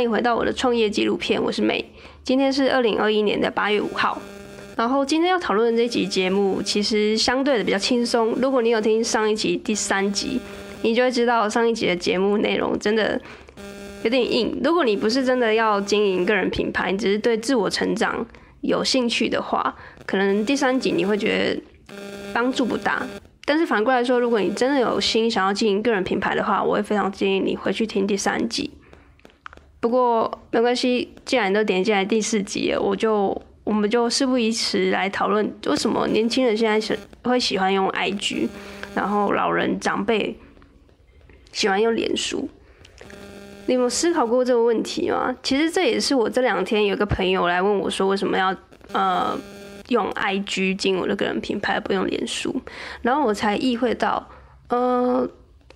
欢迎回到我的创业纪录片，我是美。今天是二零二一年的八月五号，然后今天要讨论的这集节目其实相对的比较轻松。如果你有听上一集第三集，你就会知道上一集的节目内容真的有点硬。如果你不是真的要经营个人品牌，只是对自我成长有兴趣的话，可能第三集你会觉得帮助不大。但是反过来说，如果你真的有心想要经营个人品牌的话，我会非常建议你回去听第三集。不过没关系，既然都点进来第四集了，我就我们就事不宜迟来讨论为什么年轻人现在是会喜欢用 IG，然后老人长辈喜欢用脸书。你有思考过这个问题吗？其实这也是我这两天有个朋友来问我说，为什么要呃用 IG 经营我的个人品牌，不用脸书？然后我才意会到，呃。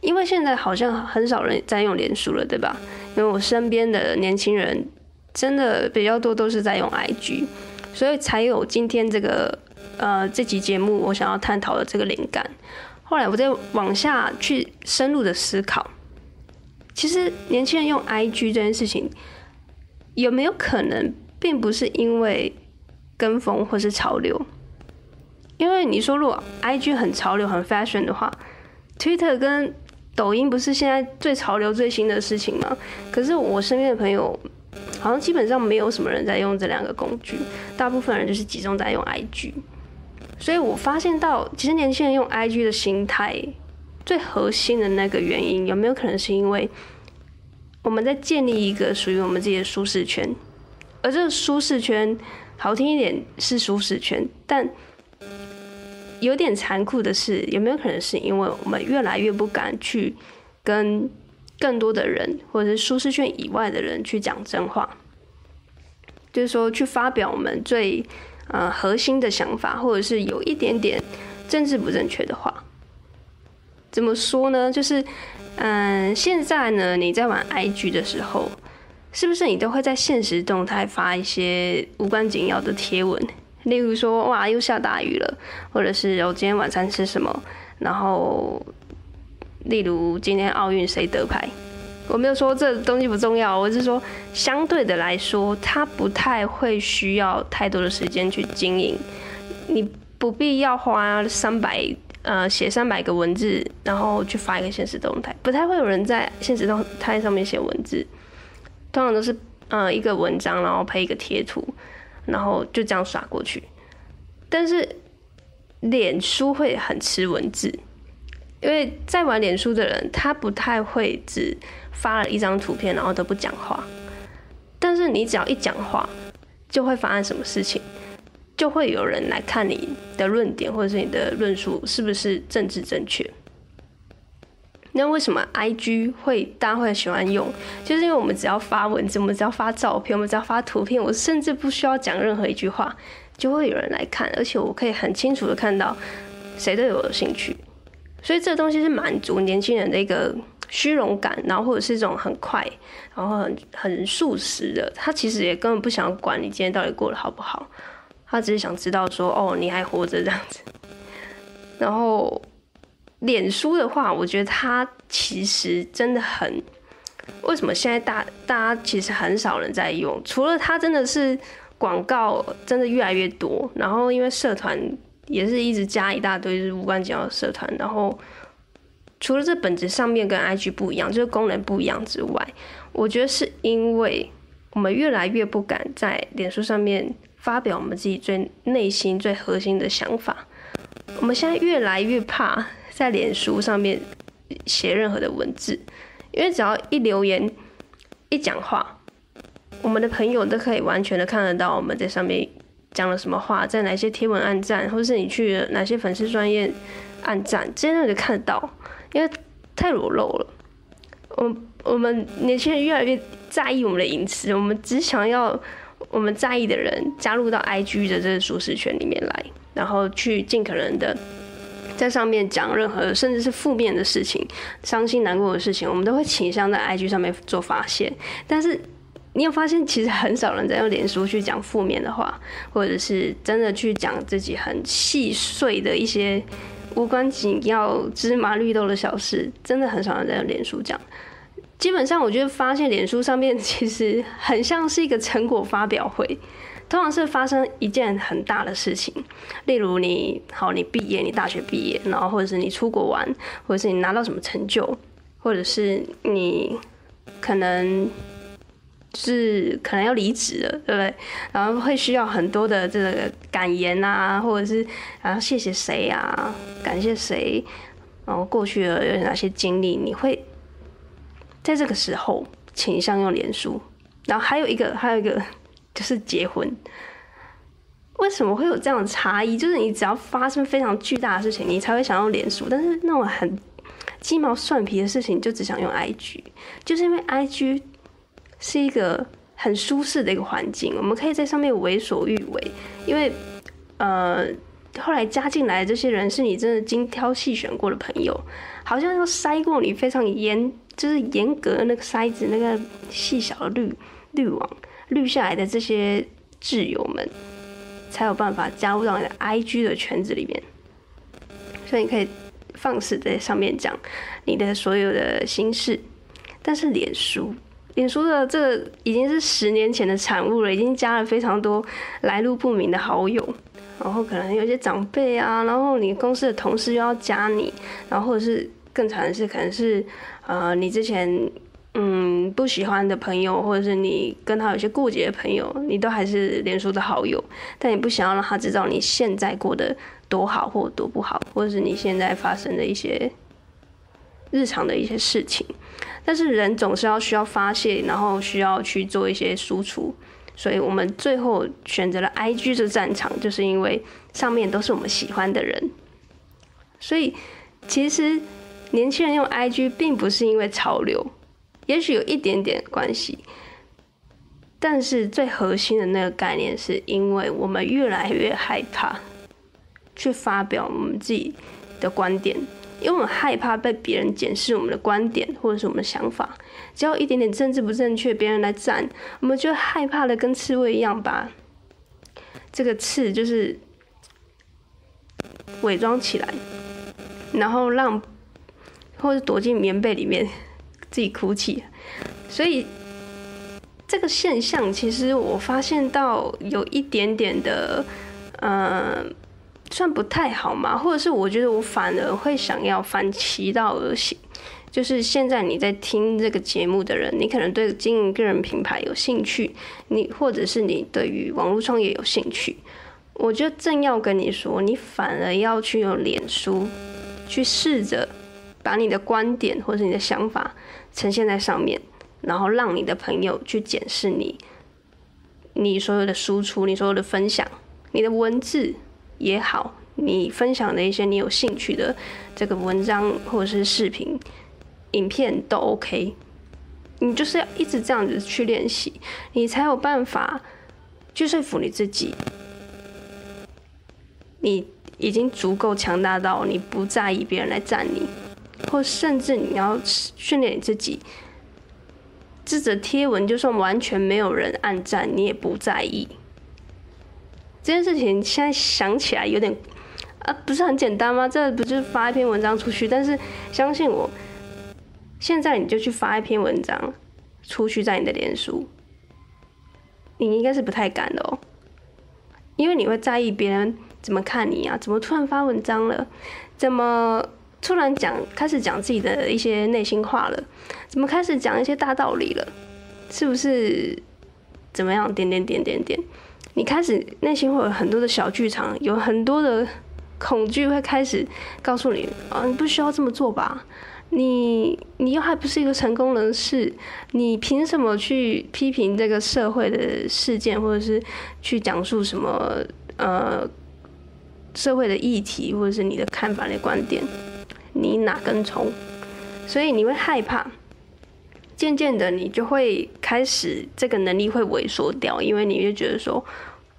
因为现在好像很少人在用脸书了，对吧？因为我身边的年轻人真的比较多，都是在用 IG，所以才有今天这个呃这集节目我想要探讨的这个灵感。后来我再往下去深入的思考，其实年轻人用 IG 这件事情有没有可能，并不是因为跟风或是潮流？因为你说如果 IG 很潮流、很 fashion 的话，Twitter 跟抖音不是现在最潮流、最新的事情吗？可是我身边的朋友好像基本上没有什么人在用这两个工具，大部分人就是集中在用 IG。所以我发现到，其实年轻人用 IG 的心态最核心的那个原因，有没有可能是因为我们在建立一个属于我们自己的舒适圈？而这个舒适圈，好听一点是舒适圈，但有点残酷的是，有没有可能是因为我们越来越不敢去跟更多的人，或者是舒适圈以外的人去讲真话？就是说，去发表我们最呃核心的想法，或者是有一点点政治不正确的话。怎么说呢？就是嗯、呃，现在呢，你在玩 IG 的时候，是不是你都会在现实动态发一些无关紧要的贴文？例如说，哇，又下大雨了，或者是我今天晚餐吃什么？然后，例如今天奥运谁得牌？我没有说这东西不重要，我是说相对的来说，它不太会需要太多的时间去经营。你不必要花三百呃写三百个文字，然后去发一个现实动态，不太会有人在现实动态上面写文字，通常都是呃一个文章，然后配一个贴图。然后就这样刷过去，但是脸书会很吃文字，因为在玩脸书的人，他不太会只发了一张图片，然后都不讲话。但是你只要一讲话，就会发生什么事情，就会有人来看你的论点或者是你的论述是不是政治正确。那为什么 IG 会大家会喜欢用？就是因为我们只要发文字，我们只要发照片，我们只要发图片，我甚至不需要讲任何一句话，就会有人来看，而且我可以很清楚的看到谁对我有兴趣。所以这东西是满足年轻人的一个虚荣感，然后或者是一种很快，然后很很速食的。他其实也根本不想管你今天到底过得好不好，他只是想知道说，哦，你还活着这样子，然后。脸书的话，我觉得它其实真的很，为什么现在大大家其实很少人在用？除了它真的是广告真的越来越多，然后因为社团也是一直加一大堆无关紧要的社团，然后除了这本质上面跟 IG 不一样，就是功能不一样之外，我觉得是因为我们越来越不敢在脸书上面发表我们自己最内心最核心的想法，我们现在越来越怕。在脸书上面写任何的文字，因为只要一留言、一讲话，我们的朋友都可以完全的看得到我们在上面讲了什么话，在哪些贴文按赞，或是你去哪些粉丝专业按赞，真的就看得到，因为太裸露了。我我们年轻人越来越在意我们的隐私，我们只想要我们在意的人加入到 IG 的这个舒适圈里面来，然后去尽可能的。在上面讲任何甚至是负面的事情、伤心难过的事情，我们都会倾向在 IG 上面做发泄。但是你有发现，其实很少人在用脸书去讲负面的话，或者是真的去讲自己很细碎的一些无关紧要、芝麻绿豆的小事，真的很少人在用脸书讲。基本上，我就发现脸书上面 其实很像是一个成果发表会，通常是发生一件很大的事情，例如你好，你毕业，你大学毕业，然后或者是你出国玩，或者是你拿到什么成就，或者是你可能是可能要离职了，对不对？然后会需要很多的这个感言啊，或者是然后谢谢谁啊，感谢谁，然后过去了有哪些经历，你会。在这个时候倾向用脸书，然后还有一个，还有一个 就是结婚。为什么会有这样的差异？就是你只要发生非常巨大的事情，你才会想用脸书，但是那种很鸡毛蒜皮的事情，就只想用 IG。就是因为 IG 是一个很舒适的一个环境，我们可以在上面为所欲为。因为呃，后来加进来的这些人是你真的精挑细选过的朋友，好像要筛过你非常严。就是严格那个筛子，那个细小的滤滤网滤下来的这些挚友们，才有办法加入到你的 IG 的圈子里面。所以你可以放肆在上面讲你的所有的心事。但是脸书，脸书的这个已经是十年前的产物了，已经加了非常多来路不明的好友，然后可能有些长辈啊，然后你公司的同事又要加你，然后或者是。更惨的是，可能是，呃，你之前嗯不喜欢的朋友，或者是你跟他有些过节的朋友，你都还是脸书的好友，但你不想要让他知道你现在过得多好或多不好，或者是你现在发生的一些日常的一些事情。但是人总是要需要发泄，然后需要去做一些输出，所以我们最后选择了 IG 这战场，就是因为上面都是我们喜欢的人，所以其实。年轻人用 IG 并不是因为潮流，也许有一点点关系，但是最核心的那个概念是因为我们越来越害怕去发表我们自己的观点，因为我们害怕被别人检视我们的观点或者是我们的想法，只要一点点政治不正确，别人来赞，我们就害怕的跟刺猬一样，把这个刺就是伪装起来，然后让。或者躲进棉被里面 自己哭泣，所以这个现象其实我发现到有一点点的，呃，算不太好嘛，或者是我觉得我反而会想要反其道而行，就是现在你在听这个节目的人，你可能对经营个人品牌有兴趣，你或者是你对于网络创业有兴趣，我就正要跟你说，你反而要去用脸书去试着。把你的观点或者你的想法呈现在上面，然后让你的朋友去检视你，你所有的输出，你所有的分享，你的文字也好，你分享的一些你有兴趣的这个文章或者是视频、影片都 OK。你就是要一直这样子去练习，你才有办法去说服你自己，你已经足够强大到你不在意别人来赞你。或甚至你要训练你自己，这则贴文就算完全没有人按赞，你也不在意。这件事情现在想起来有点啊，不是很简单吗？这不就是发一篇文章出去？但是相信我，现在你就去发一篇文章出去，在你的脸书，你应该是不太敢的哦，因为你会在意别人怎么看你啊？怎么突然发文章了？怎么？突然讲，开始讲自己的一些内心话了，怎么开始讲一些大道理了？是不是怎么样？点点点点点，你开始内心会有很多的小剧场，有很多的恐惧会开始告诉你啊，你不需要这么做吧？你你又还不是一个成功人士，你凭什么去批评这个社会的事件，或者是去讲述什么呃社会的议题，或者是你的看法、的观点？你哪根葱？所以你会害怕，渐渐的你就会开始这个能力会萎缩掉，因为你就觉得说，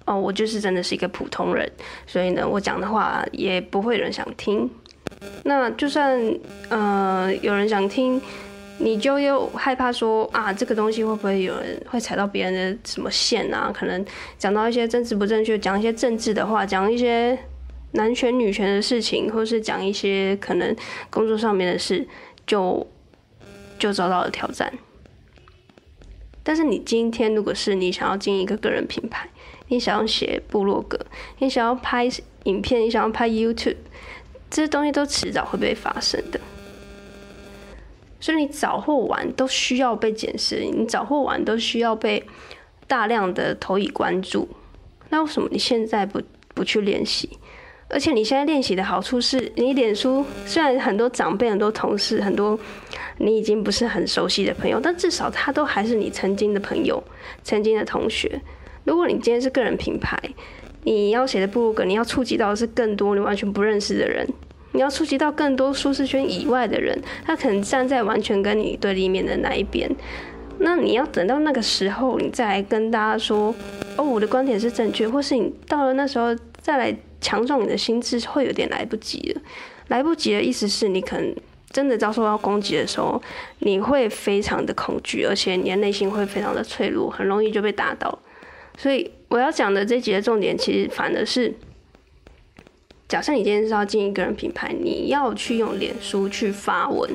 哦，我就是真的是一个普通人，所以呢，我讲的话也不会有人想听。那就算呃有人想听，你就又害怕说啊，这个东西会不会有人会踩到别人的什么线啊？可能讲到一些政治不正确，讲一些政治的话，讲一些。男权女权的事情，或是讲一些可能工作上面的事，就就遭到了挑战。但是你今天如果是你想要进一个个人品牌，你想要写部落格，你想要拍影片，你想要拍 YouTube，这些东西都迟早会被发生的。所以你早或晚都需要被检视，你早或晚都需要被大量的投以关注。那为什么你现在不不去练习？而且你现在练习的好处是，你脸书虽然很多长辈、很多同事、很多你已经不是很熟悉的朋友，但至少他都还是你曾经的朋友、曾经的同学。如果你今天是个人品牌，你要写的部落格，你要触及到的是更多你完全不认识的人，你要触及到更多舒适圈以外的人，他可能站在完全跟你对立面的那一边。那你要等到那个时候，你再来跟大家说，哦，我的观点是正确，或是你到了那时候再来。强壮你的心智会有点来不及了，来不及的意思是你可能真的遭受到攻击的时候，你会非常的恐惧，而且你的内心会非常的脆弱，很容易就被打倒。所以我要讲的这几个重点，其实反而是，假设你今天是要经营个人品牌，你要去用脸书去发文，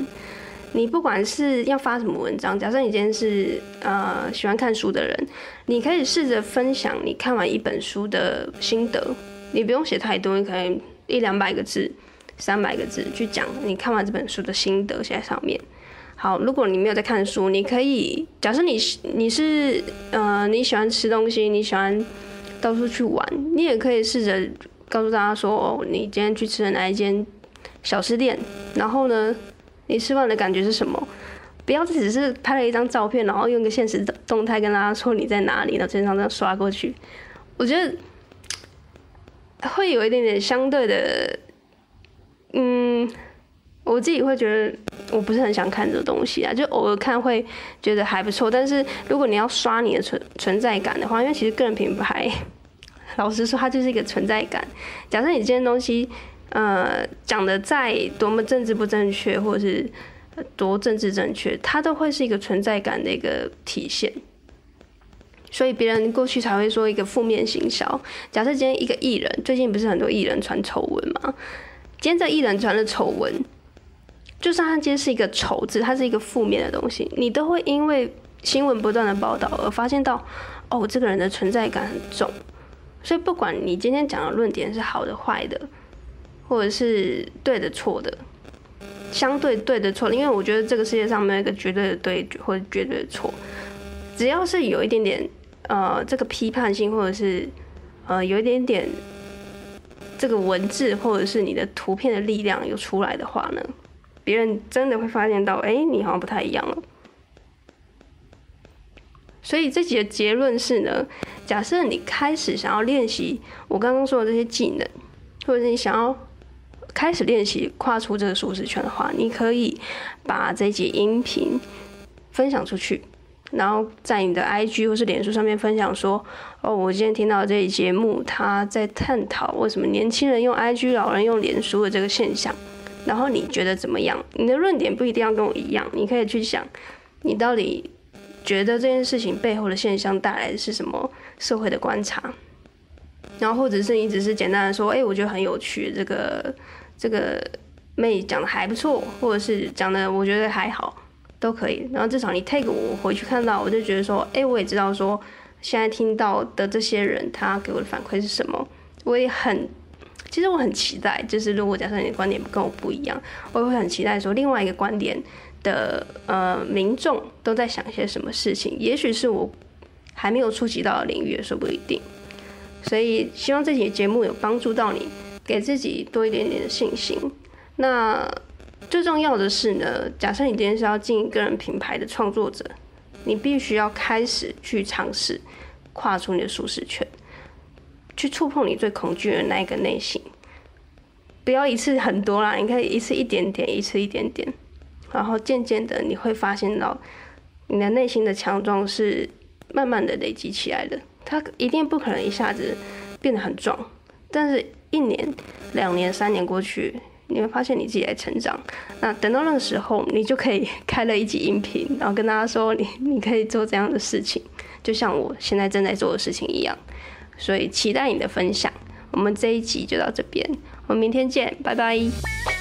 你不管是要发什么文章，假设你今天是呃喜欢看书的人，你可以试着分享你看完一本书的心得。你不用写太多，你可能一两百个字、三百个字去讲你看完这本书的心得写在上面。好，如果你没有在看书，你可以假设你是你是呃你喜欢吃东西，你喜欢到处去玩，你也可以试着告诉大家说，哦，你今天去吃了哪一间小吃店，然后呢，你吃饭的感觉是什么？不要只是拍了一张照片，然后用一个限时动态跟大家说你在哪里，然后经常这样刷过去。我觉得。会有一点点相对的，嗯，我自己会觉得我不是很想看这个东西啊，就偶尔看会觉得还不错。但是如果你要刷你的存存在感的话，因为其实个人品牌，老实说它就是一个存在感。假设你这件东西，呃，讲的再多么政治不正确，或者是多政治正确，它都会是一个存在感的一个体现。所以别人过去才会说一个负面行销。假设今天一个艺人，最近不是很多艺人传丑闻吗？今天这艺人传的丑闻，就算他今天是一个丑字，它是一个负面的东西，你都会因为新闻不断的报道而发现到，哦，这个人的存在感很重。所以不管你今天讲的论点是好的坏的，或者是对的错的，相对对的错，因为我觉得这个世界上没有一个绝对的对或者绝对的错，只要是有一点点。呃，这个批判性，或者是呃，有一点点这个文字，或者是你的图片的力量有出来的话呢，别人真的会发现到，哎，你好像不太一样了。所以这集的结论是呢，假设你开始想要练习我刚刚说的这些技能，或者是你想要开始练习跨出这个舒适圈的话，你可以把这集音频分享出去。然后在你的 IG 或是脸书上面分享说，哦，我今天听到这一节目，他在探讨为什么年轻人用 IG，老人用脸书的这个现象。然后你觉得怎么样？你的论点不一定要跟我一样，你可以去想，你到底觉得这件事情背后的现象带来的是什么社会的观察？然后或者是你只是简单的说，哎，我觉得很有趣，这个这个妹讲的还不错，或者是讲的我觉得还好。都可以，然后至少你 take 我回去看到，我就觉得说，哎、我也知道说，现在听到的这些人，他给我的反馈是什么，我也很，其实我很期待，就是如果假设你的观点跟我不一样，我也会很期待说，另外一个观点的呃民众都在想些什么事情，也许是我还没有触及到的领域，也说不一定。所以希望这期节目有帮助到你，给自己多一点点的信心。那。最重要的是呢，假设你今天是要进个人品牌的创作者，你必须要开始去尝试跨出你的舒适圈，去触碰你最恐惧的那一个内心。不要一次很多啦，你可以一次一点点，一次一点点，然后渐渐的你会发现到你的内心的强壮是慢慢的累积起来的。它一定不可能一下子变得很壮，但是一年、两年、三年过去。你会发现你自己在成长，那等到那个时候，你就可以开了一集音频，然后跟大家说你你可以做这样的事情，就像我现在正在做的事情一样。所以期待你的分享，我们这一集就到这边，我们明天见，拜拜。